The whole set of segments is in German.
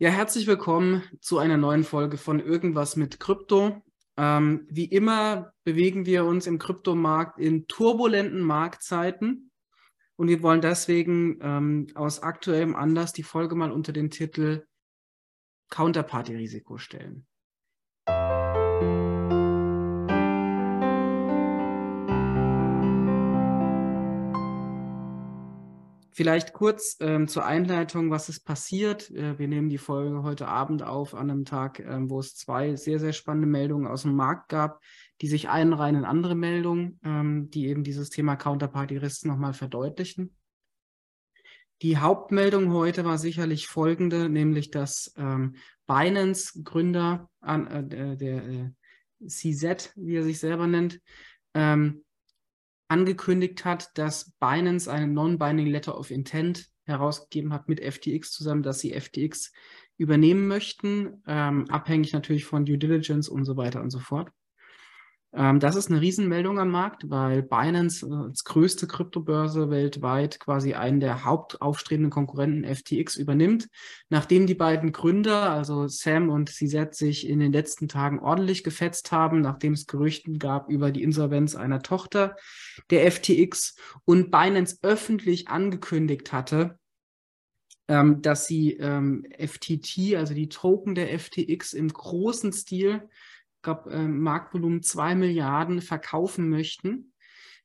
Ja, herzlich willkommen zu einer neuen Folge von Irgendwas mit Krypto. Ähm, wie immer bewegen wir uns im Kryptomarkt in turbulenten Marktzeiten und wir wollen deswegen ähm, aus aktuellem Anlass die Folge mal unter den Titel Counterparty-Risiko stellen. Vielleicht kurz ähm, zur Einleitung, was ist passiert. Äh, wir nehmen die Folge heute Abend auf an einem Tag, ähm, wo es zwei sehr, sehr spannende Meldungen aus dem Markt gab, die sich einreihen in andere Meldungen, ähm, die eben dieses Thema Counterparty-Risk nochmal verdeutlichen. Die Hauptmeldung heute war sicherlich folgende, nämlich dass ähm, Binance-Gründer, äh, der äh, CZ, wie er sich selber nennt, ähm, angekündigt hat, dass Binance eine Non-Binding Letter of Intent herausgegeben hat mit FTX zusammen, dass sie FTX übernehmen möchten, ähm, abhängig natürlich von Due Diligence und so weiter und so fort. Ähm, das ist eine Riesenmeldung am Markt, weil Binance äh, als größte Kryptobörse weltweit quasi einen der hauptaufstrebenden Konkurrenten FTX übernimmt. Nachdem die beiden Gründer, also Sam und CZ, sich in den letzten Tagen ordentlich gefetzt haben, nachdem es Gerüchten gab über die Insolvenz einer Tochter der FTX und Binance öffentlich angekündigt hatte, ähm, dass sie ähm, FTT, also die Token der FTX im großen Stil glaube, äh, Marktvolumen 2 Milliarden verkaufen möchten.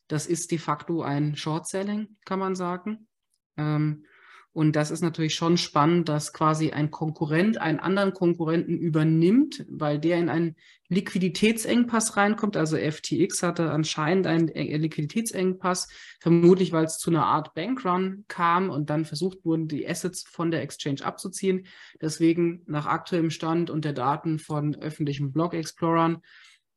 Das ist de facto ein Short-Selling, kann man sagen. Ähm, und das ist natürlich schon spannend, dass quasi ein Konkurrent einen anderen Konkurrenten übernimmt, weil der in einen Liquiditätsengpass reinkommt. Also FTX hatte anscheinend einen Liquiditätsengpass, vermutlich weil es zu einer Art Bankrun kam und dann versucht wurden, die Assets von der Exchange abzuziehen. Deswegen nach aktuellem Stand und der Daten von öffentlichen Blog-Explorern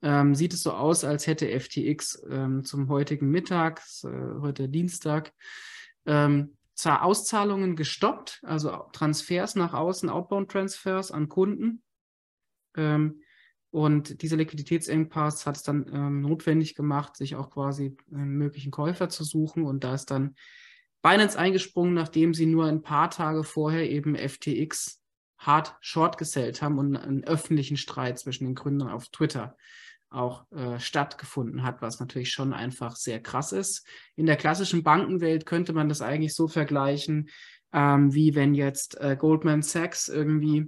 ähm, sieht es so aus, als hätte FTX ähm, zum heutigen Mittag, äh, heute Dienstag, ähm, Auszahlungen gestoppt, also Transfers nach außen, Outbound-Transfers an Kunden. Ähm, und dieser Liquiditätsengpass hat es dann ähm, notwendig gemacht, sich auch quasi einen möglichen Käufer zu suchen. Und da ist dann Binance eingesprungen, nachdem sie nur ein paar Tage vorher eben FTX hart short gesellt haben und einen öffentlichen Streit zwischen den Gründern auf Twitter auch äh, stattgefunden hat, was natürlich schon einfach sehr krass ist. In der klassischen Bankenwelt könnte man das eigentlich so vergleichen, ähm, wie wenn jetzt äh, Goldman Sachs irgendwie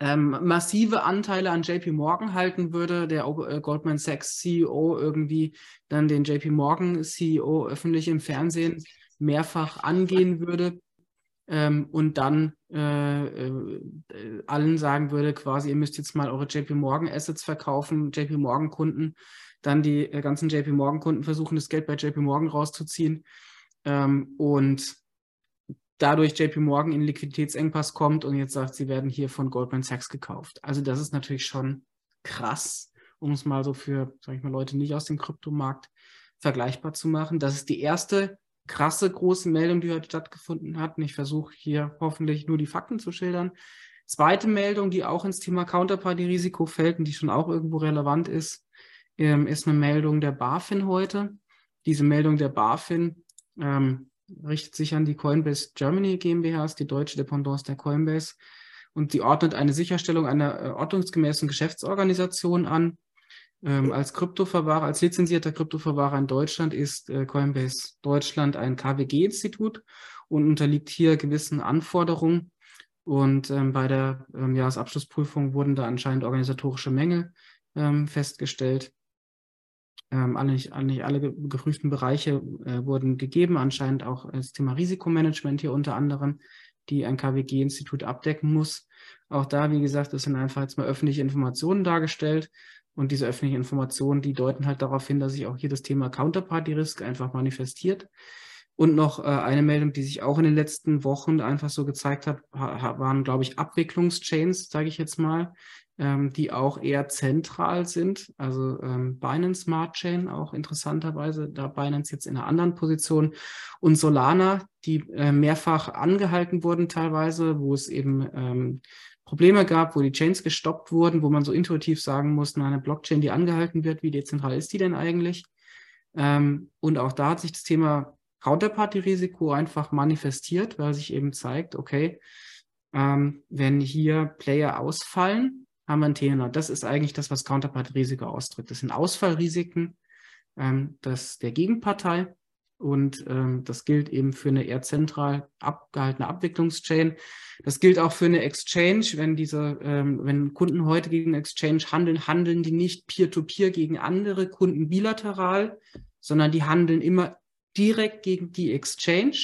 ähm, massive Anteile an JP Morgan halten würde, der äh, Goldman Sachs CEO irgendwie dann den JP Morgan CEO öffentlich im Fernsehen mehrfach angehen würde ähm, und dann äh, äh, allen sagen würde, quasi, ihr müsst jetzt mal eure JP Morgan Assets verkaufen, JP Morgan Kunden, dann die äh, ganzen JP Morgan Kunden versuchen, das Geld bei JP Morgan rauszuziehen ähm, und dadurch JP Morgan in Liquiditätsengpass kommt und jetzt sagt, sie werden hier von Goldman Sachs gekauft. Also das ist natürlich schon krass, um es mal so für, sag ich mal, Leute nicht aus dem Kryptomarkt vergleichbar zu machen. Das ist die erste krasse große Meldung, die heute stattgefunden hat. Und ich versuche hier hoffentlich nur die Fakten zu schildern. Zweite Meldung, die auch ins Thema Counterparty-Risiko fällt und die schon auch irgendwo relevant ist, ähm, ist eine Meldung der BaFin heute. Diese Meldung der BaFin ähm, richtet sich an die Coinbase Germany GmbH, die deutsche Dependance der Coinbase. Und die ordnet eine Sicherstellung einer äh, ordnungsgemäßen Geschäftsorganisation an ähm, als Kryptoverwahrer, als lizenzierter Kryptoverwahrer in Deutschland ist äh, Coinbase Deutschland ein KWG-Institut und unterliegt hier gewissen Anforderungen. Und ähm, bei der ähm, Jahresabschlussprüfung wurden da anscheinend organisatorische Mängel ähm, festgestellt. Ähm, alle, nicht, nicht alle geprüften Bereiche äh, wurden gegeben, anscheinend auch das Thema Risikomanagement hier unter anderem, die ein KWG-Institut abdecken muss. Auch da, wie gesagt, das sind einfach jetzt mal öffentliche Informationen dargestellt. Und diese öffentlichen Informationen, die deuten halt darauf hin, dass sich auch hier das Thema Counterparty-Risk einfach manifestiert. Und noch äh, eine Meldung, die sich auch in den letzten Wochen einfach so gezeigt hat, waren, glaube ich, Abwicklungschains, sage ich jetzt mal, ähm, die auch eher zentral sind. Also ähm, Binance Smart Chain auch interessanterweise, da Binance jetzt in einer anderen Position. Und Solana, die äh, mehrfach angehalten wurden teilweise, wo es eben ähm, Probleme gab, wo die Chains gestoppt wurden, wo man so intuitiv sagen muss, na, eine Blockchain, die angehalten wird, wie dezentral ist die denn eigentlich? Ähm, und auch da hat sich das Thema Counterparty-Risiko einfach manifestiert, weil sich eben zeigt, okay, ähm, wenn hier Player ausfallen, haben wir ein Thema. Das ist eigentlich das, was Counterpart-Risiko ausdrückt. Das sind Ausfallrisiken ähm, des, der Gegenpartei und ähm, das gilt eben für eine eher zentral abgehaltene Abwicklungschain. Das gilt auch für eine Exchange. Wenn diese, ähm, wenn Kunden heute gegen Exchange handeln, handeln die nicht peer-to-peer -peer gegen andere Kunden bilateral, sondern die handeln immer direkt gegen die Exchange.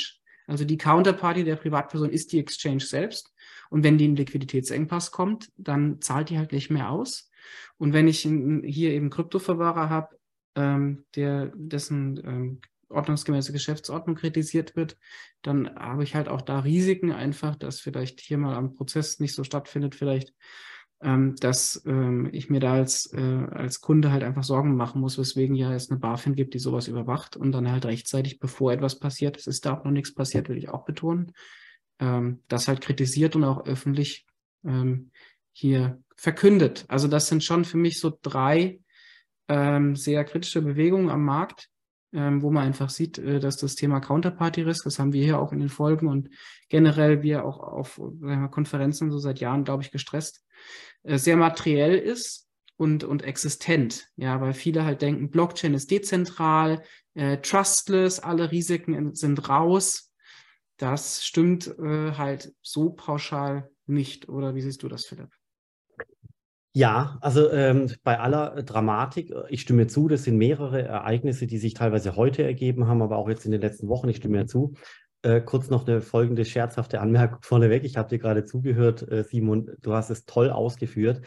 Also die Counterparty der Privatperson ist die Exchange selbst. Und wenn die in Liquiditätsengpass kommt, dann zahlt die halt nicht mehr aus. Und wenn ich hier eben Kryptoverwahrer habe, ähm, der, dessen ähm, ordnungsgemäße Geschäftsordnung kritisiert wird, dann habe ich halt auch da Risiken einfach, dass vielleicht hier mal am Prozess nicht so stattfindet, vielleicht, ähm, dass ähm, ich mir da als, äh, als Kunde halt einfach Sorgen machen muss, weswegen ja es eine BaFin gibt, die sowas überwacht und dann halt rechtzeitig, bevor etwas passiert, es ist da auch noch nichts passiert, will ich auch betonen, ähm, das halt kritisiert und auch öffentlich ähm, hier verkündet. Also das sind schon für mich so drei ähm, sehr kritische Bewegungen am Markt, ähm, wo man einfach sieht, äh, dass das Thema Counterparty Risk, das haben wir hier auch in den Folgen und generell wir auch auf wir, Konferenzen so seit Jahren, glaube ich, gestresst, äh, sehr materiell ist und, und existent. Ja, weil viele halt denken, Blockchain ist dezentral, äh, trustless, alle Risiken sind raus. Das stimmt äh, halt so pauschal nicht. Oder wie siehst du das, Philipp? Ja, also ähm, bei aller Dramatik, äh, ich stimme zu, das sind mehrere Ereignisse, die sich teilweise heute ergeben haben, aber auch jetzt in den letzten Wochen, ich stimme ja zu. Äh, kurz noch eine folgende scherzhafte Anmerkung vorneweg. Ich habe dir gerade zugehört, äh, Simon, du hast es toll ausgeführt.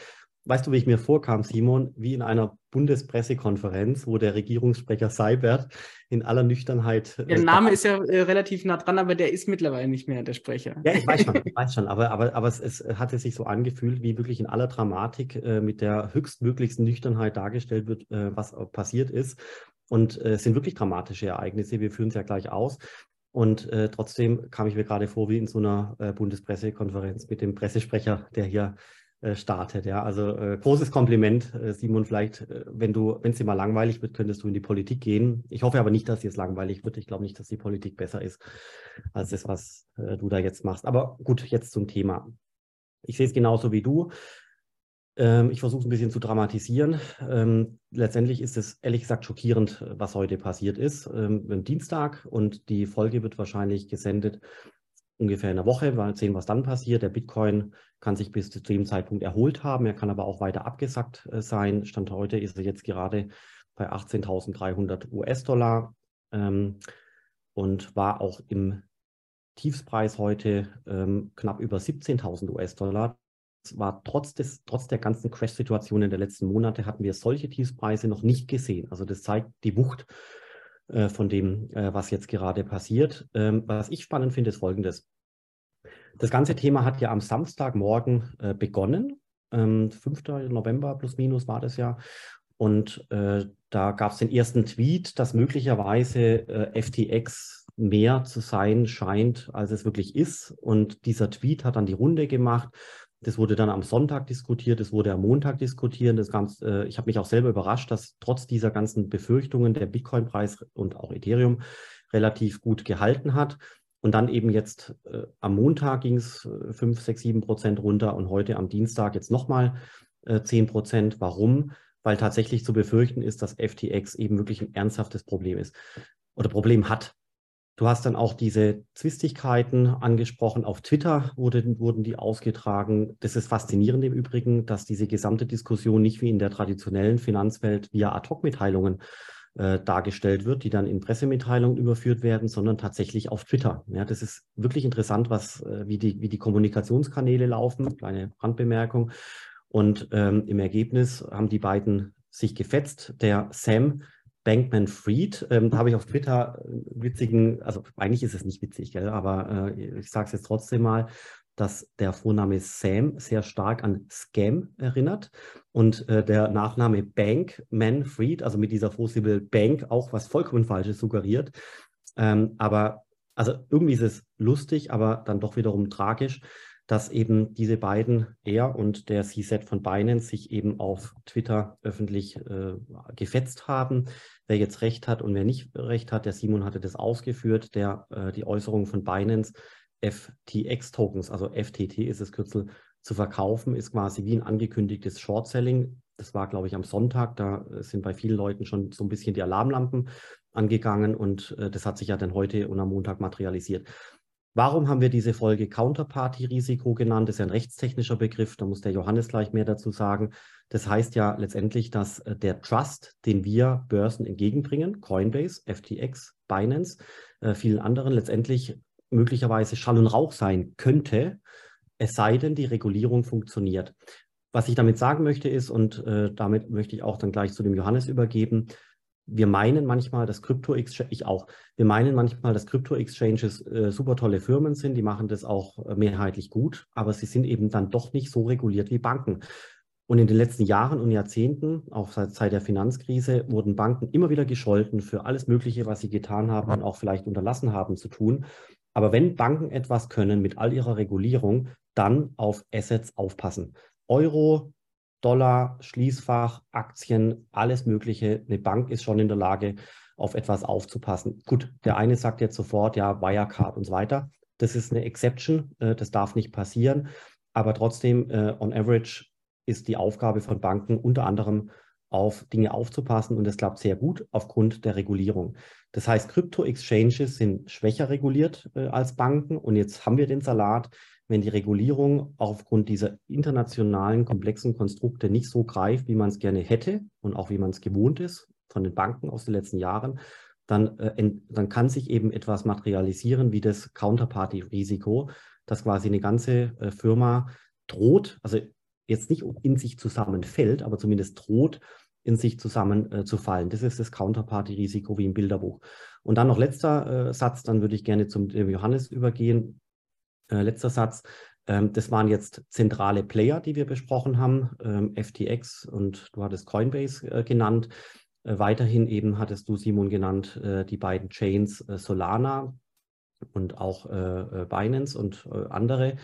Weißt du, wie ich mir vorkam, Simon, wie in einer Bundespressekonferenz, wo der Regierungssprecher Seibert in aller Nüchternheit. Äh, der Name ist ja äh, relativ nah dran, aber der ist mittlerweile nicht mehr der Sprecher. Ja, ich weiß schon, ich weiß schon, aber, aber, aber es, es hatte sich so angefühlt, wie wirklich in aller Dramatik äh, mit der höchstmöglichsten Nüchternheit dargestellt wird, äh, was passiert ist. Und äh, es sind wirklich dramatische Ereignisse, wir führen es ja gleich aus. Und trotzdem kam ich mir gerade vor wie in so einer Bundespressekonferenz mit dem Pressesprecher, der hier startet. Ja, also äh, großes Kompliment, äh, Simon. Vielleicht, äh, wenn du, wenn es dir mal langweilig wird, könntest du in die Politik gehen. Ich hoffe aber nicht, dass dir es langweilig wird. Ich glaube nicht, dass die Politik besser ist als das, was äh, du da jetzt machst. Aber gut, jetzt zum Thema. Ich sehe es genauso wie du. Ähm, ich versuche es ein bisschen zu dramatisieren. Ähm, letztendlich ist es ehrlich gesagt schockierend, was heute passiert ist. Ähm, Dienstag und die Folge wird wahrscheinlich gesendet ungefähr in einer Woche. Mal sehen, was dann passiert. Der Bitcoin kann sich bis zu dem Zeitpunkt erholt haben. Er kann aber auch weiter abgesackt äh, sein. Stand heute ist er jetzt gerade bei 18.300 US-Dollar ähm, und war auch im Tiefspreis heute ähm, knapp über 17.000 US-Dollar. War trotz, des, trotz der ganzen Crash-Situationen der letzten Monate hatten wir solche Tiefspreise noch nicht gesehen. Also das zeigt die Wucht äh, von dem, äh, was jetzt gerade passiert. Ähm, was ich spannend finde, ist Folgendes. Das ganze Thema hat ja am Samstagmorgen äh, begonnen. Ähm, 5. November plus minus war das ja. Und äh, da gab es den ersten Tweet, dass möglicherweise äh, FTX mehr zu sein scheint, als es wirklich ist. Und dieser Tweet hat dann die Runde gemacht. Das wurde dann am Sonntag diskutiert, es wurde am Montag diskutiert. Das Ganze, äh, ich habe mich auch selber überrascht, dass trotz dieser ganzen Befürchtungen der Bitcoin-Preis und auch Ethereum relativ gut gehalten hat. Und dann eben jetzt äh, am Montag ging es 5, 6, 7 Prozent runter und heute am Dienstag jetzt nochmal äh, 10 Prozent. Warum? Weil tatsächlich zu befürchten ist, dass FTX eben wirklich ein ernsthaftes Problem ist oder Problem hat. Du hast dann auch diese Zwistigkeiten angesprochen. Auf Twitter wurde, wurden die ausgetragen. Das ist faszinierend im Übrigen, dass diese gesamte Diskussion nicht wie in der traditionellen Finanzwelt via Ad-Hoc-Mitteilungen äh, dargestellt wird, die dann in Pressemitteilungen überführt werden, sondern tatsächlich auf Twitter. Ja, das ist wirklich interessant, was, äh, wie, die, wie die Kommunikationskanäle laufen. Kleine Randbemerkung. Und ähm, im Ergebnis haben die beiden sich gefetzt. Der Sam Bankman Fried, ähm, da habe ich auf Twitter witzigen, also eigentlich ist es nicht witzig, gell, aber äh, ich sage es jetzt trotzdem mal, dass der Vorname Sam sehr stark an Scam erinnert und äh, der Nachname Bank, Manfred, also mit dieser Vorsilbe Bank auch was vollkommen Falsches suggeriert. Ähm, aber also irgendwie ist es lustig, aber dann doch wiederum tragisch, dass eben diese beiden, er und der CZ von Binance, sich eben auf Twitter öffentlich äh, gefetzt haben. Wer jetzt recht hat und wer nicht recht hat, der Simon hatte das ausgeführt, der äh, die Äußerung von Binance FTX-Tokens, also FTT ist das Kürzel, zu verkaufen, ist quasi wie ein angekündigtes Short-Selling. Das war, glaube ich, am Sonntag. Da sind bei vielen Leuten schon so ein bisschen die Alarmlampen angegangen und äh, das hat sich ja dann heute und am Montag materialisiert. Warum haben wir diese Folge Counterparty-Risiko genannt? Das ist ja ein rechtstechnischer Begriff, da muss der Johannes gleich mehr dazu sagen. Das heißt ja letztendlich, dass äh, der Trust, den wir Börsen entgegenbringen, Coinbase, FTX, Binance, äh, vielen anderen, letztendlich möglicherweise Schall und Rauch sein könnte, es sei denn, die Regulierung funktioniert. Was ich damit sagen möchte ist, und äh, damit möchte ich auch dann gleich zu dem Johannes übergeben, wir meinen manchmal, dass Krypto-Exchange, ich auch, wir meinen manchmal, dass Krypto-Exchanges äh, super tolle Firmen sind, die machen das auch äh, mehrheitlich gut, aber sie sind eben dann doch nicht so reguliert wie Banken. Und in den letzten Jahren und Jahrzehnten, auch seit, seit der Finanzkrise, wurden Banken immer wieder gescholten für alles Mögliche, was sie getan haben und auch vielleicht unterlassen haben zu tun. Aber wenn Banken etwas können mit all ihrer Regulierung, dann auf Assets aufpassen. Euro, Dollar, Schließfach, Aktien, alles Mögliche. Eine Bank ist schon in der Lage, auf etwas aufzupassen. Gut, der eine sagt jetzt sofort, ja, Wirecard und so weiter. Das ist eine Exception, äh, das darf nicht passieren. Aber trotzdem, äh, on average, ist die Aufgabe von Banken unter anderem auf Dinge aufzupassen und das klappt sehr gut aufgrund der Regulierung. Das heißt, Krypto-Exchanges sind schwächer reguliert äh, als Banken und jetzt haben wir den Salat, wenn die Regulierung aufgrund dieser internationalen komplexen Konstrukte nicht so greift, wie man es gerne hätte und auch wie man es gewohnt ist von den Banken aus den letzten Jahren, dann, äh, dann kann sich eben etwas materialisieren wie das Counterparty-Risiko, dass quasi eine ganze äh, Firma droht, also jetzt nicht in sich zusammenfällt, aber zumindest droht, in sich zusammenzufallen. Äh, das ist das Counterparty-Risiko wie im Bilderbuch. Und dann noch letzter äh, Satz, dann würde ich gerne zum Johannes übergehen. Äh, letzter Satz. Ähm, das waren jetzt zentrale Player, die wir besprochen haben, ähm, FTX und du hattest Coinbase äh, genannt. Äh, weiterhin eben hattest du, Simon, genannt, äh, die beiden Chains äh, Solana und auch Binance und andere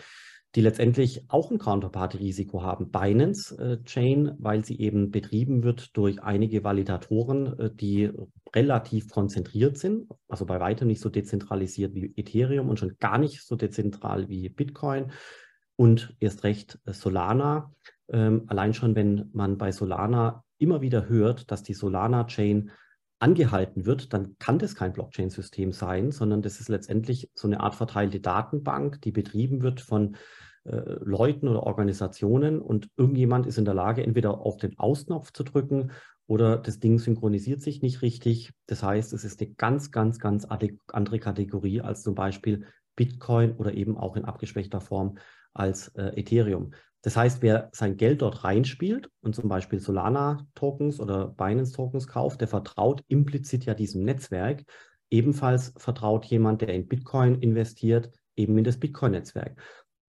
die letztendlich auch ein Counterparty-Risiko haben. Binance äh, Chain, weil sie eben betrieben wird durch einige Validatoren, äh, die relativ konzentriert sind, also bei weitem nicht so dezentralisiert wie Ethereum und schon gar nicht so dezentral wie Bitcoin und erst recht äh, Solana. Ähm, allein schon, wenn man bei Solana immer wieder hört, dass die Solana-Chain angehalten wird, dann kann das kein Blockchain-System sein, sondern das ist letztendlich so eine Art verteilte Datenbank, die betrieben wird von äh, Leuten oder Organisationen und irgendjemand ist in der Lage, entweder auf den Ausknopf zu drücken oder das Ding synchronisiert sich nicht richtig. Das heißt, es ist eine ganz, ganz, ganz andere Kategorie als zum Beispiel Bitcoin oder eben auch in abgeschwächter Form als äh, Ethereum. Das heißt, wer sein Geld dort reinspielt und zum Beispiel Solana-Tokens oder Binance-Tokens kauft, der vertraut implizit ja diesem Netzwerk. Ebenfalls vertraut jemand, der in Bitcoin investiert, eben in das Bitcoin-Netzwerk.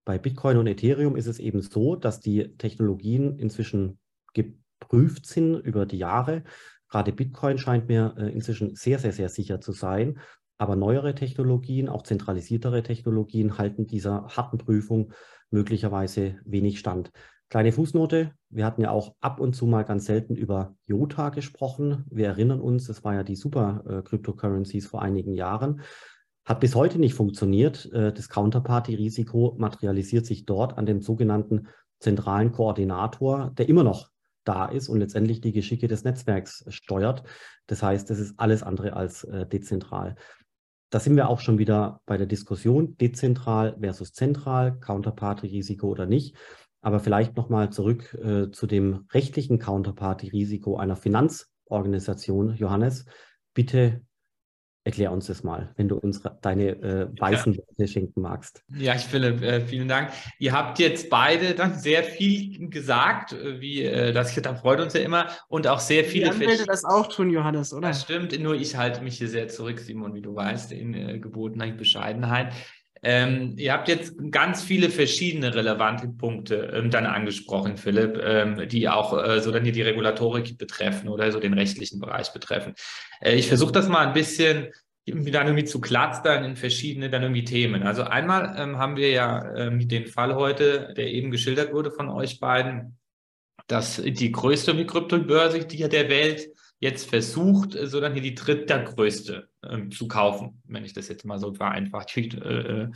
Bei Bitcoin und Ethereum ist es eben so, dass die Technologien inzwischen geprüft sind über die Jahre. Gerade Bitcoin scheint mir äh, inzwischen sehr, sehr, sehr sicher zu sein. Aber neuere Technologien, auch zentralisiertere Technologien, halten dieser harten Prüfung möglicherweise wenig stand. Kleine Fußnote, wir hatten ja auch ab und zu mal ganz selten über Jota gesprochen. Wir erinnern uns, das war ja die super äh, Cryptocurrencies vor einigen Jahren. Hat bis heute nicht funktioniert. Äh, das Counterparty-Risiko materialisiert sich dort an dem sogenannten zentralen Koordinator, der immer noch da ist und letztendlich die Geschicke des Netzwerks steuert. Das heißt, es ist alles andere als äh, dezentral. Da sind wir auch schon wieder bei der Diskussion dezentral versus zentral, Counterparty-Risiko oder nicht. Aber vielleicht nochmal zurück äh, zu dem rechtlichen Counterparty-Risiko einer Finanzorganisation. Johannes, bitte Erklär uns das mal, wenn du uns deine äh, weißen ja. Worte schenken magst. Ja, ich Philipp, äh, vielen Dank. Ihr habt jetzt beide dann sehr viel gesagt, äh, wie äh, das da freut uns ja immer und auch sehr viele. Ich Anwälte das auch tun, Johannes, oder? Das stimmt, nur ich halte mich hier sehr zurück, Simon, wie du weißt, in äh, gebotener Bescheidenheit. Ähm, ihr habt jetzt ganz viele verschiedene relevante Punkte ähm, dann angesprochen, Philipp, ähm, die auch äh, so dann hier die Regulatorik betreffen oder so den rechtlichen Bereich betreffen. Äh, ich versuche das mal ein bisschen irgendwie dann irgendwie zu clustern in verschiedene dann irgendwie Themen. Also einmal ähm, haben wir ja ähm, den Fall heute, der eben geschildert wurde von euch beiden, dass die größte Kryptobörse der Welt jetzt versucht, so dann hier die drittgrößte äh, zu kaufen, wenn ich das jetzt mal so vereinfacht äh,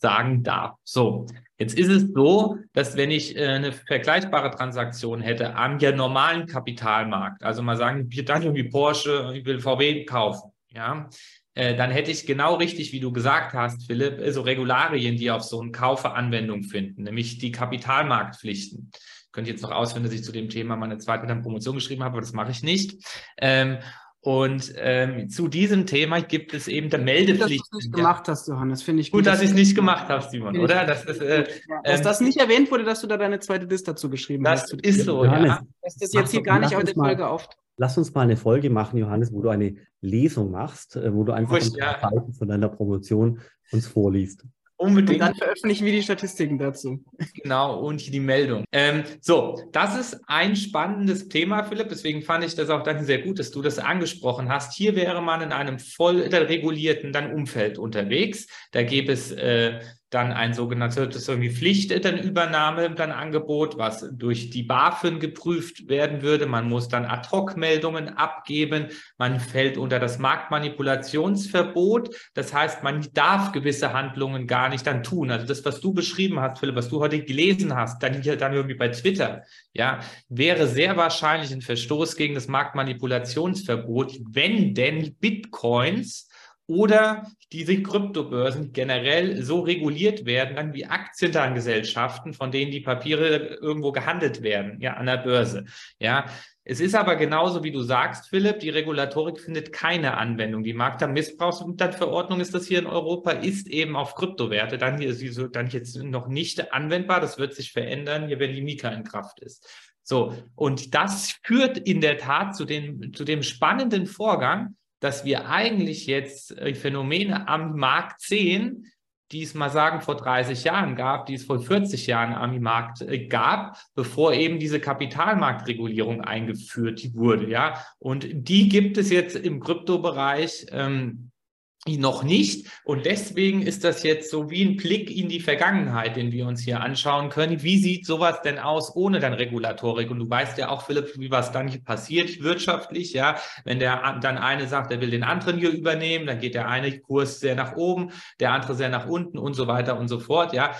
sagen darf. So, jetzt ist es so, dass wenn ich äh, eine vergleichbare Transaktion hätte am ja normalen Kapitalmarkt, also mal sagen, ich dann irgendwie Porsche, ich will VW kaufen, ja, äh, dann hätte ich genau richtig, wie du gesagt hast, Philipp, so Regularien, die auf so einen Kaufe Anwendung finden, nämlich die Kapitalmarktpflichten. Ich könnte jetzt noch ausführen, dass ich zu dem Thema meine zweite Promotion geschrieben habe, aber das mache ich nicht. Ähm, und ähm, zu diesem Thema gibt es eben der Meldepflicht. Gut, dass du es gemacht hast, Johannes, finde ich gut. Gut, dass ich es nicht gemacht habe, Simon, oder? Das ist, äh, dass ähm, das nicht erwähnt wurde, dass du da deine zweite List dazu geschrieben das hast. Das ist so, Johannes, ja. Dass das jetzt hier gar nicht auf der Folge auf. Lass uns mal eine Folge machen, Johannes, wo du eine Lesung machst, äh, wo du einfach Ruhig, ja. von deiner Promotion uns vorliest. Unbedingt. Und dann veröffentlichen wir die Statistiken dazu. Genau, und die Meldung. Ähm, so, das ist ein spannendes Thema, Philipp. Deswegen fand ich das auch dann sehr gut, dass du das angesprochen hast. Hier wäre man in einem voll regulierten dann Umfeld unterwegs. Da gäbe es äh, dann ein sogenanntes irgendwie Pflichtübernahme dann Angebot, was durch die BaFin geprüft werden würde. Man muss dann Ad-Hoc-Meldungen abgeben. Man fällt unter das Marktmanipulationsverbot. Das heißt, man darf gewisse Handlungen gar nicht dann tun. Also das, was du beschrieben hast, Philipp, was du heute gelesen hast, dann hier dann irgendwie bei Twitter, ja, wäre sehr wahrscheinlich ein Verstoß gegen das Marktmanipulationsverbot, wenn denn Bitcoins oder diese Kryptobörsen generell so reguliert werden, dann wie Aktiengesellschaften, von denen die Papiere irgendwo gehandelt werden, ja, an der Börse. Ja, es ist aber genauso, wie du sagst, Philipp, die Regulatorik findet keine Anwendung. Die Marktmissbrauchsverordnung ist das hier in Europa, ist eben auf Kryptowerte dann, hier, so, dann jetzt noch nicht anwendbar. Das wird sich verändern, hier, wenn die Mika in Kraft ist. So, und das führt in der Tat zu, den, zu dem spannenden Vorgang, dass wir eigentlich jetzt äh, Phänomene am Markt sehen, die es mal sagen vor 30 Jahren gab, die es vor 40 Jahren am Markt äh, gab, bevor eben diese Kapitalmarktregulierung eingeführt wurde, ja. Und die gibt es jetzt im Kryptobereich ähm, noch nicht. Und deswegen ist das jetzt so wie ein Blick in die Vergangenheit, den wir uns hier anschauen können. Wie sieht sowas denn aus ohne dann Regulatorik? Und du weißt ja auch, Philipp, wie was dann passiert wirtschaftlich, ja. Wenn der dann eine sagt, er will den anderen hier übernehmen, dann geht der eine Kurs sehr nach oben, der andere sehr nach unten und so weiter und so fort, ja.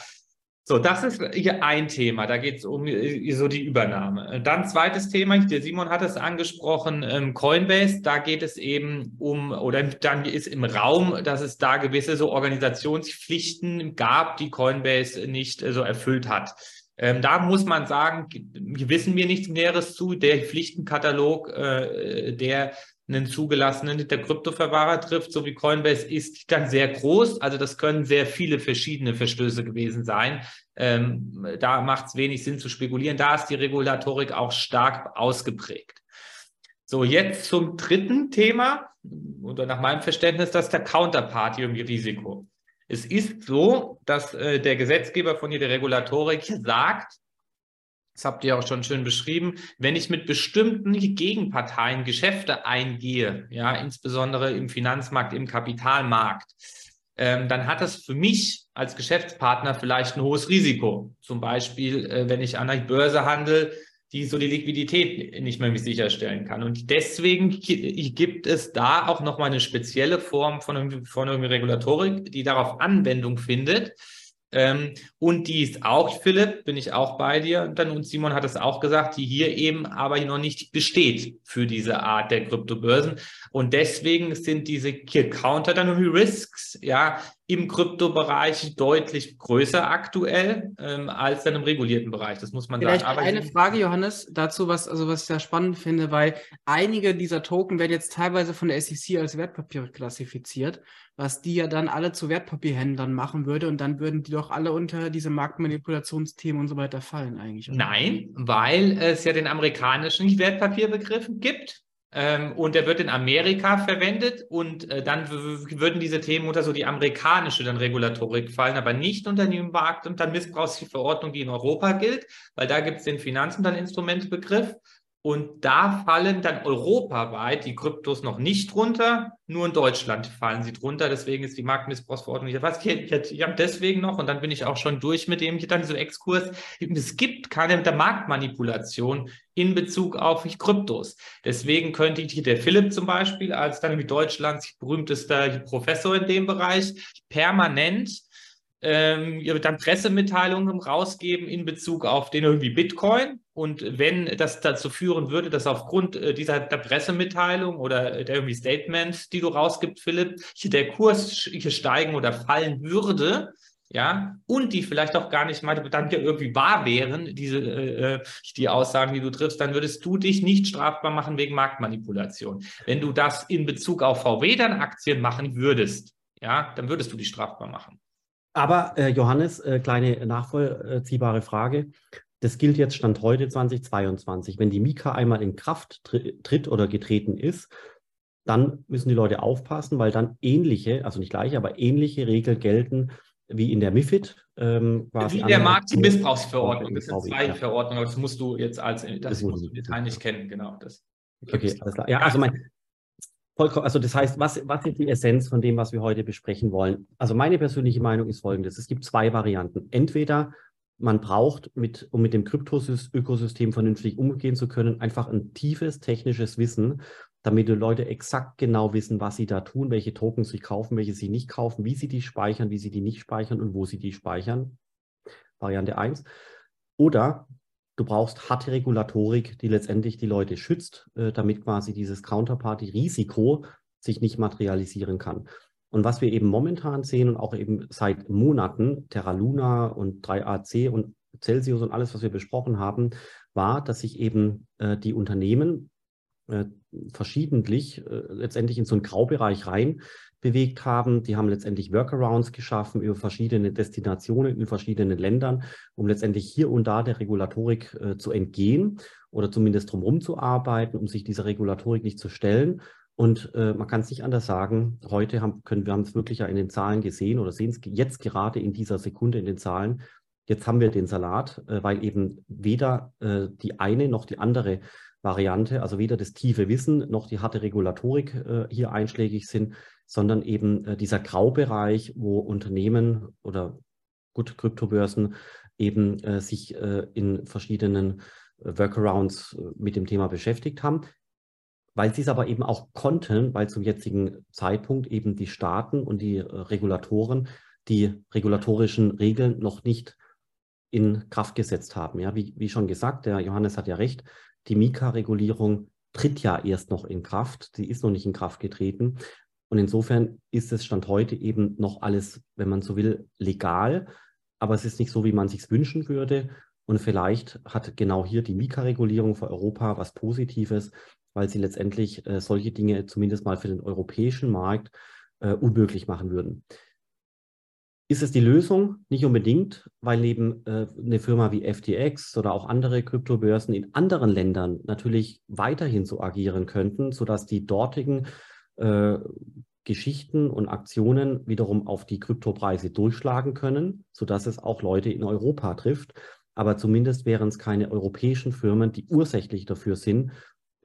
So, das ist hier ein Thema. Da geht es um äh, so die Übernahme. Dann zweites Thema, der Simon hat es angesprochen, ähm, Coinbase. Da geht es eben um, oder dann ist im Raum, dass es da gewisse so Organisationspflichten gab, die Coinbase nicht äh, so erfüllt hat. Ähm, da muss man sagen, wissen wir nichts Näheres zu. Der Pflichtenkatalog, äh, der einen zugelassenen der Kryptoverwahrer trifft, so wie Coinbase, ist dann sehr groß. Also das können sehr viele verschiedene Verstöße gewesen sein. Ähm, da macht es wenig Sinn zu spekulieren. Da ist die Regulatorik auch stark ausgeprägt. So, jetzt zum dritten Thema, oder nach meinem Verständnis, das ist der Counterparty irgendwie Risiko. Es ist so, dass äh, der Gesetzgeber von der Regulatorik sagt, das habt ihr auch schon schön beschrieben, wenn ich mit bestimmten Gegenparteien Geschäfte eingehe, ja, insbesondere im Finanzmarkt, im Kapitalmarkt, ähm, dann hat das für mich als Geschäftspartner vielleicht ein hohes Risiko. Zum Beispiel, äh, wenn ich an der Börse handle, die so die Liquidität nicht mehr sicherstellen kann. Und deswegen gibt es da auch nochmal eine spezielle Form von, von Regulatorik, die darauf Anwendung findet. Ähm, und die ist auch, Philipp, bin ich auch bei dir. Und dann, und Simon hat es auch gesagt, die hier eben aber noch nicht besteht für diese Art der Kryptobörsen. Und deswegen sind diese Counter dann Risks, ja, im Kryptobereich deutlich größer aktuell ähm, als dann im regulierten Bereich. Das muss man Vielleicht sagen. Aber eine Frage, Johannes, dazu, was, also was ich sehr spannend finde, weil einige dieser Token werden jetzt teilweise von der SEC als Wertpapiere klassifiziert, was die ja dann alle zu Wertpapierhändlern machen würde und dann würden die doch alle unter diese Marktmanipulationsthemen und so weiter fallen eigentlich. Oder? Nein, weil es ja den amerikanischen Wertpapierbegriff gibt ähm, und der wird in Amerika verwendet und äh, dann würden diese Themen unter so die amerikanische dann Regulatorik fallen, aber nicht unter den Markt- und dann Missbrauchsverordnung, die in Europa gilt, weil da gibt es den Finanz- und dann Instrumentbegriff und da fallen dann europaweit die Kryptos noch nicht drunter, nur in Deutschland fallen sie drunter. Deswegen ist die Marktmissbrauchsverordnung nicht. Was ich, ich, ich habe deswegen noch, und dann bin ich auch schon durch mit dem, hier dann so Exkurs. Es gibt keine Marktmanipulation in Bezug auf Kryptos. Deswegen könnte ich der Philipp zum Beispiel als dann wie Deutschlands berühmtester Professor in dem Bereich permanent ähm, dann Pressemitteilungen rausgeben in Bezug auf den irgendwie Bitcoin. Und wenn das dazu führen würde, dass aufgrund äh, dieser Pressemitteilung oder der irgendwie Statement, die du rausgibst, Philipp, der Kurs hier steigen oder fallen würde, ja, und die vielleicht auch gar nicht mal dann irgendwie wahr wären, diese äh, äh, die Aussagen, die du triffst, dann würdest du dich nicht strafbar machen wegen Marktmanipulation. Wenn du das in Bezug auf VW dann Aktien machen würdest, ja, dann würdest du dich strafbar machen. Aber äh, Johannes, äh, kleine nachvollziehbare Frage. Das gilt jetzt Stand heute 2022. Wenn die Mika einmal in Kraft tritt oder getreten ist, dann müssen die Leute aufpassen, weil dann ähnliche, also nicht gleiche, aber ähnliche Regeln gelten wie in der MIFID. Ähm, wie in der Marktmissbrauchsverordnung. Das sind zwei ja. Verordnungen, das musst du jetzt als das, das musst du Detail nicht kennen, genau. Das okay, alles klar. Ja, also mein, also das heißt, was, was ist die Essenz von dem, was wir heute besprechen wollen? Also meine persönliche Meinung ist folgendes. Es gibt zwei Varianten. Entweder man braucht, mit, um mit dem Krypto-Ökosystem vernünftig umgehen zu können, einfach ein tiefes technisches Wissen damit die Leute exakt genau wissen, was sie da tun, welche Tokens sie kaufen, welche sie nicht kaufen, wie sie die speichern, wie sie die nicht speichern und wo sie die speichern. Variante 1. Oder du brauchst harte Regulatorik, die letztendlich die Leute schützt, äh, damit quasi dieses Counterparty-Risiko sich nicht materialisieren kann. Und was wir eben momentan sehen und auch eben seit Monaten, Terra Luna und 3AC und Celsius und alles, was wir besprochen haben, war, dass sich eben äh, die Unternehmen äh, verschiedentlich äh, letztendlich in so einen Graubereich rein bewegt haben. Die haben letztendlich Workarounds geschaffen über verschiedene Destinationen in verschiedenen Ländern, um letztendlich hier und da der Regulatorik äh, zu entgehen oder zumindest drumherum zu arbeiten, um sich dieser Regulatorik nicht zu stellen. Und äh, man kann es nicht anders sagen. Heute haben, können wir haben es wirklich ja in den Zahlen gesehen oder sehen es jetzt gerade in dieser Sekunde in den Zahlen. Jetzt haben wir den Salat, äh, weil eben weder äh, die eine noch die andere Variante, also weder das tiefe Wissen noch die harte Regulatorik äh, hier einschlägig sind, sondern eben äh, dieser Graubereich, wo Unternehmen oder gut Kryptobörsen eben äh, sich äh, in verschiedenen äh, Workarounds äh, mit dem Thema beschäftigt haben, weil sie es aber eben auch konnten, weil zum jetzigen Zeitpunkt eben die Staaten und die Regulatoren die regulatorischen Regeln noch nicht in Kraft gesetzt haben. Ja, wie, wie schon gesagt, der Johannes hat ja recht, die Mika-Regulierung tritt ja erst noch in Kraft. Sie ist noch nicht in Kraft getreten. Und insofern ist es Stand heute eben noch alles, wenn man so will, legal. Aber es ist nicht so, wie man sich wünschen würde. Und vielleicht hat genau hier die Mika-Regulierung für Europa was Positives, weil sie letztendlich äh, solche Dinge zumindest mal für den europäischen Markt äh, unmöglich machen würden. Ist es die Lösung? Nicht unbedingt, weil eben äh, eine Firma wie FTX oder auch andere Kryptobörsen in anderen Ländern natürlich weiterhin so agieren könnten, sodass die dortigen äh, Geschichten und Aktionen wiederum auf die Kryptopreise durchschlagen können, sodass es auch Leute in Europa trifft. Aber zumindest wären es keine europäischen Firmen, die ursächlich dafür sind,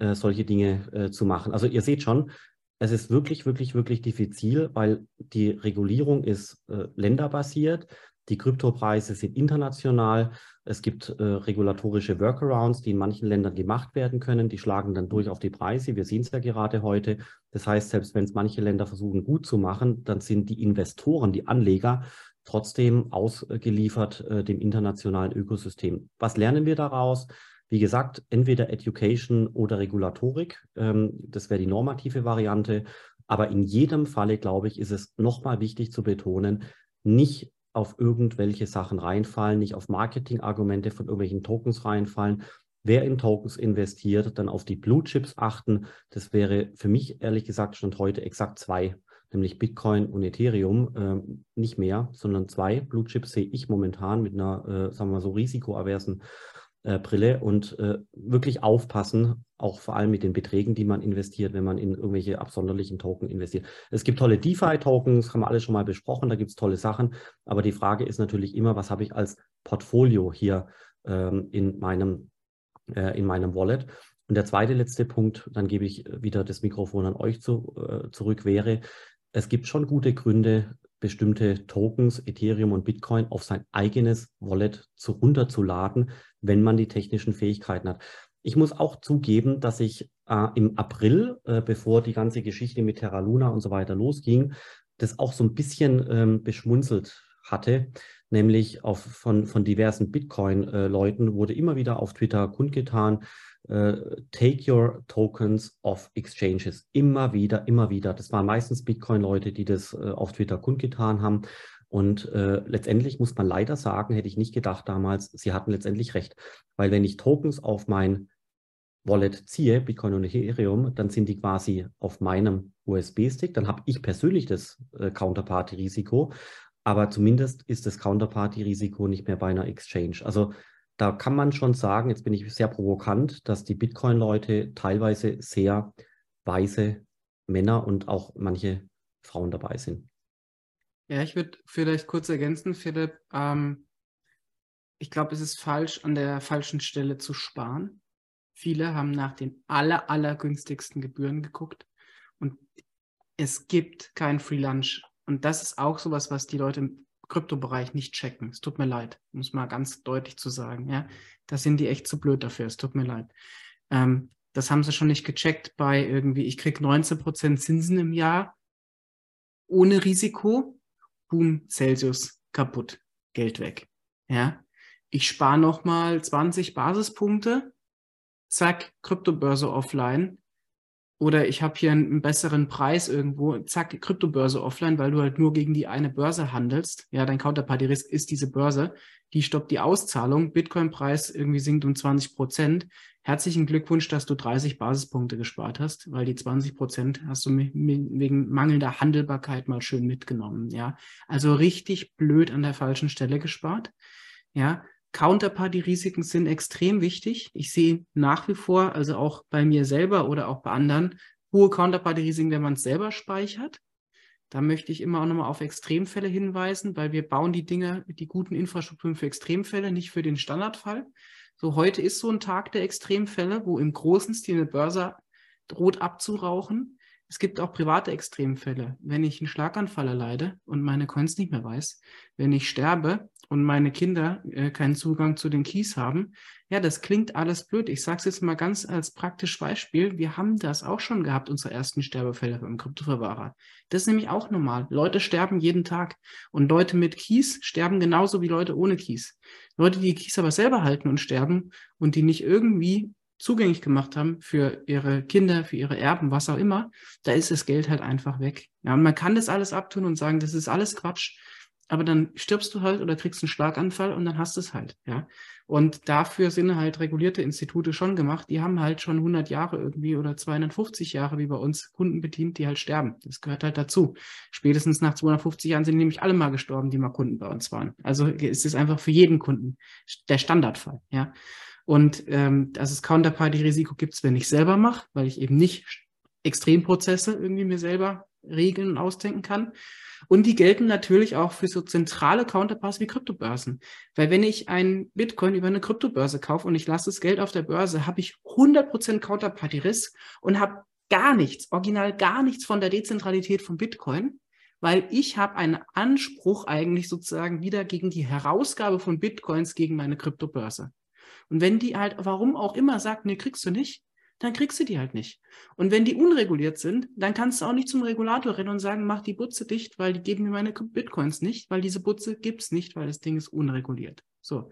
äh, solche Dinge äh, zu machen. Also ihr seht schon, es ist wirklich, wirklich, wirklich diffizil, weil die Regulierung ist äh, länderbasiert. Die Kryptopreise sind international. Es gibt äh, regulatorische Workarounds, die in manchen Ländern gemacht werden können. Die schlagen dann durch auf die Preise. Wir sehen es ja gerade heute. Das heißt, selbst wenn es manche Länder versuchen gut zu machen, dann sind die Investoren, die Anleger trotzdem ausgeliefert äh, dem internationalen Ökosystem. Was lernen wir daraus? Wie gesagt, entweder Education oder Regulatorik. Ähm, das wäre die normative Variante. Aber in jedem Falle, glaube ich, ist es nochmal wichtig zu betonen, nicht auf irgendwelche Sachen reinfallen, nicht auf Marketingargumente von irgendwelchen Tokens reinfallen. Wer in Tokens investiert, dann auf die Blue Chips achten. Das wäre für mich ehrlich gesagt schon heute exakt zwei, nämlich Bitcoin und Ethereum. Ähm, nicht mehr, sondern zwei. Blue Chips sehe ich momentan mit einer, äh, sagen wir mal so, risikoaversen Brille und äh, wirklich aufpassen, auch vor allem mit den Beträgen, die man investiert, wenn man in irgendwelche absonderlichen Token investiert. Es gibt tolle DeFi-Tokens, haben wir alles schon mal besprochen, da gibt es tolle Sachen, aber die Frage ist natürlich immer, was habe ich als Portfolio hier ähm, in, meinem, äh, in meinem Wallet? Und der zweite letzte Punkt, dann gebe ich wieder das Mikrofon an euch zu, äh, zurück, wäre, es gibt schon gute Gründe, bestimmte Tokens, Ethereum und Bitcoin auf sein eigenes Wallet zu runterzuladen, wenn man die technischen Fähigkeiten hat. Ich muss auch zugeben, dass ich äh, im April, äh, bevor die ganze Geschichte mit Terra Luna und so weiter losging, das auch so ein bisschen ähm, beschmunzelt hatte, nämlich auf, von, von diversen Bitcoin-Leuten wurde immer wieder auf Twitter kundgetan, äh, take your tokens off exchanges. Immer wieder, immer wieder. Das waren meistens Bitcoin-Leute, die das äh, auf Twitter kundgetan haben. Und äh, letztendlich muss man leider sagen, hätte ich nicht gedacht damals, sie hatten letztendlich recht. Weil wenn ich Tokens auf mein Wallet ziehe, Bitcoin und Ethereum, dann sind die quasi auf meinem USB-Stick. Dann habe ich persönlich das äh, Counterparty-Risiko, aber zumindest ist das Counterparty-Risiko nicht mehr bei einer Exchange. Also da kann man schon sagen, jetzt bin ich sehr provokant, dass die Bitcoin-Leute teilweise sehr weise Männer und auch manche Frauen dabei sind. Ja, ich würde vielleicht kurz ergänzen, Philipp. Ähm, ich glaube, es ist falsch, an der falschen Stelle zu sparen. Viele haben nach den aller, allergünstigsten Gebühren geguckt und es gibt kein Free Lunch. Und das ist auch sowas, was die Leute im Kryptobereich nicht checken. Es tut mir leid, muss mal ganz deutlich zu sagen. Ja, da sind die echt zu blöd dafür. Es tut mir leid. Ähm, das haben sie schon nicht gecheckt bei irgendwie, ich kriege 19% Zinsen im Jahr ohne Risiko. Boom, Celsius kaputt, Geld weg. Ja, ich spare nochmal 20 Basispunkte, zack, Kryptobörse offline oder ich habe hier einen, besseren Preis irgendwo, zack, Kryptobörse offline, weil du halt nur gegen die eine Börse handelst. Ja, dein Counterparty-Risk ist diese Börse. Die stoppt die Auszahlung. Bitcoin-Preis irgendwie sinkt um 20 Prozent. Herzlichen Glückwunsch, dass du 30 Basispunkte gespart hast, weil die 20 Prozent hast du wegen mangelnder Handelbarkeit mal schön mitgenommen. Ja, also richtig blöd an der falschen Stelle gespart. Ja, Counterparty-Risiken sind extrem wichtig. Ich sehe nach wie vor, also auch bei mir selber oder auch bei anderen, hohe Counterparty-Risiken, wenn man es selber speichert. Da möchte ich immer auch nochmal auf Extremfälle hinweisen, weil wir bauen die Dinge, die guten Infrastrukturen für Extremfälle, nicht für den Standardfall. So heute ist so ein Tag der Extremfälle, wo im großen Stil eine Börse droht abzurauchen. Es gibt auch private Extremfälle. Wenn ich einen Schlaganfall erleide und meine Coins nicht mehr weiß, wenn ich sterbe, und meine Kinder äh, keinen Zugang zu den Keys haben. Ja, das klingt alles blöd. Ich sage es jetzt mal ganz als praktisches Beispiel. Wir haben das auch schon gehabt, unsere ersten Sterbefälle beim Kryptoverwahrer. Das ist nämlich auch normal. Leute sterben jeden Tag. Und Leute mit Keys sterben genauso wie Leute ohne Keys. Leute, die Keys aber selber halten und sterben und die nicht irgendwie zugänglich gemacht haben für ihre Kinder, für ihre Erben, was auch immer, da ist das Geld halt einfach weg. Ja, und man kann das alles abtun und sagen, das ist alles Quatsch aber dann stirbst du halt oder kriegst einen Schlaganfall und dann hast du es halt, ja. Und dafür sind halt regulierte Institute schon gemacht. Die haben halt schon 100 Jahre irgendwie oder 250 Jahre wie bei uns Kunden bedient, die halt sterben. Das gehört halt dazu. Spätestens nach 250 Jahren sind nämlich alle mal gestorben, die mal Kunden bei uns waren. Also ist es einfach für jeden Kunden der Standardfall, ja. Und ähm, dass es Counterparty-Risiko gibt wenn ich selber mache, weil ich eben nicht Extremprozesse irgendwie mir selber regeln und ausdenken kann. Und die gelten natürlich auch für so zentrale Counterparts wie Kryptobörsen. Weil wenn ich ein Bitcoin über eine Kryptobörse kaufe und ich lasse das Geld auf der Börse, habe ich 100% Counterparty-Risk und habe gar nichts, original gar nichts von der Dezentralität von Bitcoin, weil ich habe einen Anspruch eigentlich sozusagen wieder gegen die Herausgabe von Bitcoins gegen meine Kryptobörse. Und wenn die halt, warum auch immer sagt, nee, kriegst du nicht, dann kriegst du die halt nicht. Und wenn die unreguliert sind, dann kannst du auch nicht zum Regulator rennen und sagen, mach die Butze dicht, weil die geben mir meine Bitcoins nicht, weil diese Butze gibt es nicht, weil das Ding ist unreguliert. So.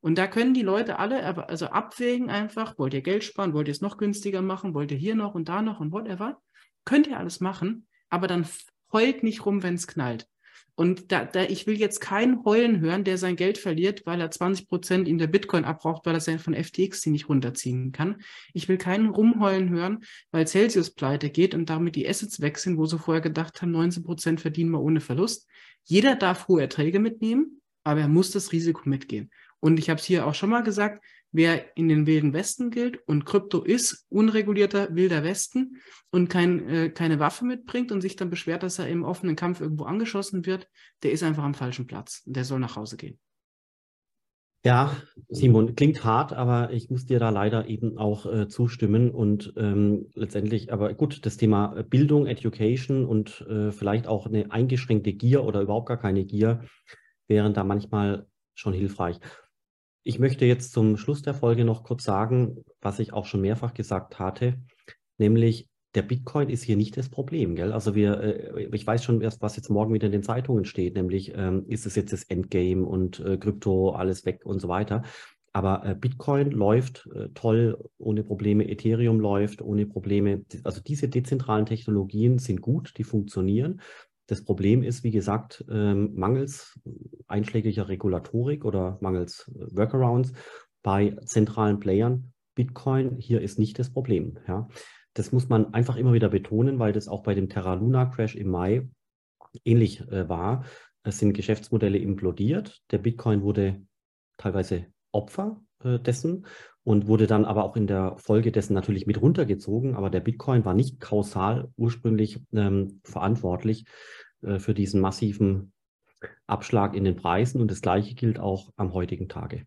Und da können die Leute alle also abwägen einfach, wollt ihr Geld sparen, wollt ihr es noch günstiger machen, wollt ihr hier noch und da noch und whatever. Könnt ihr alles machen, aber dann heult nicht rum, wenn es knallt. Und da, da, ich will jetzt keinen heulen hören, der sein Geld verliert, weil er 20 Prozent in der Bitcoin abbraucht, weil er sein von FTX die nicht runterziehen kann. Ich will keinen rumheulen hören, weil Celsius pleite geht und damit die Assets weg sind, wo sie vorher gedacht haben, 19 Prozent verdienen wir ohne Verlust. Jeder darf hohe Erträge mitnehmen, aber er muss das Risiko mitgehen. Und ich habe es hier auch schon mal gesagt, wer in den wilden Westen gilt und Krypto ist unregulierter wilder Westen und kein, äh, keine Waffe mitbringt und sich dann beschwert, dass er im offenen Kampf irgendwo angeschossen wird, der ist einfach am falschen Platz. Der soll nach Hause gehen. Ja, Simon, klingt hart, aber ich muss dir da leider eben auch äh, zustimmen und ähm, letztendlich, aber gut, das Thema Bildung, Education und äh, vielleicht auch eine eingeschränkte Gier oder überhaupt gar keine Gier wären da manchmal schon hilfreich. Ich möchte jetzt zum Schluss der Folge noch kurz sagen, was ich auch schon mehrfach gesagt hatte, nämlich der Bitcoin ist hier nicht das Problem, gell? Also wir, äh, ich weiß schon erst, was jetzt morgen wieder in den Zeitungen steht, nämlich ähm, ist es jetzt das Endgame und äh, Krypto alles weg und so weiter. Aber äh, Bitcoin läuft äh, toll, ohne Probleme. Ethereum läuft ohne Probleme. Also diese dezentralen Technologien sind gut, die funktionieren. Das Problem ist, wie gesagt, ähm, mangels einschlägiger Regulatorik oder mangels äh, Workarounds bei zentralen Playern. Bitcoin hier ist nicht das Problem. Ja. Das muss man einfach immer wieder betonen, weil das auch bei dem Terra Luna Crash im Mai ähnlich äh, war. Es sind Geschäftsmodelle implodiert. Der Bitcoin wurde teilweise Opfer äh, dessen und wurde dann aber auch in der Folge dessen natürlich mit runtergezogen. Aber der Bitcoin war nicht kausal ursprünglich ähm, verantwortlich äh, für diesen massiven Abschlag in den Preisen. Und das Gleiche gilt auch am heutigen Tage.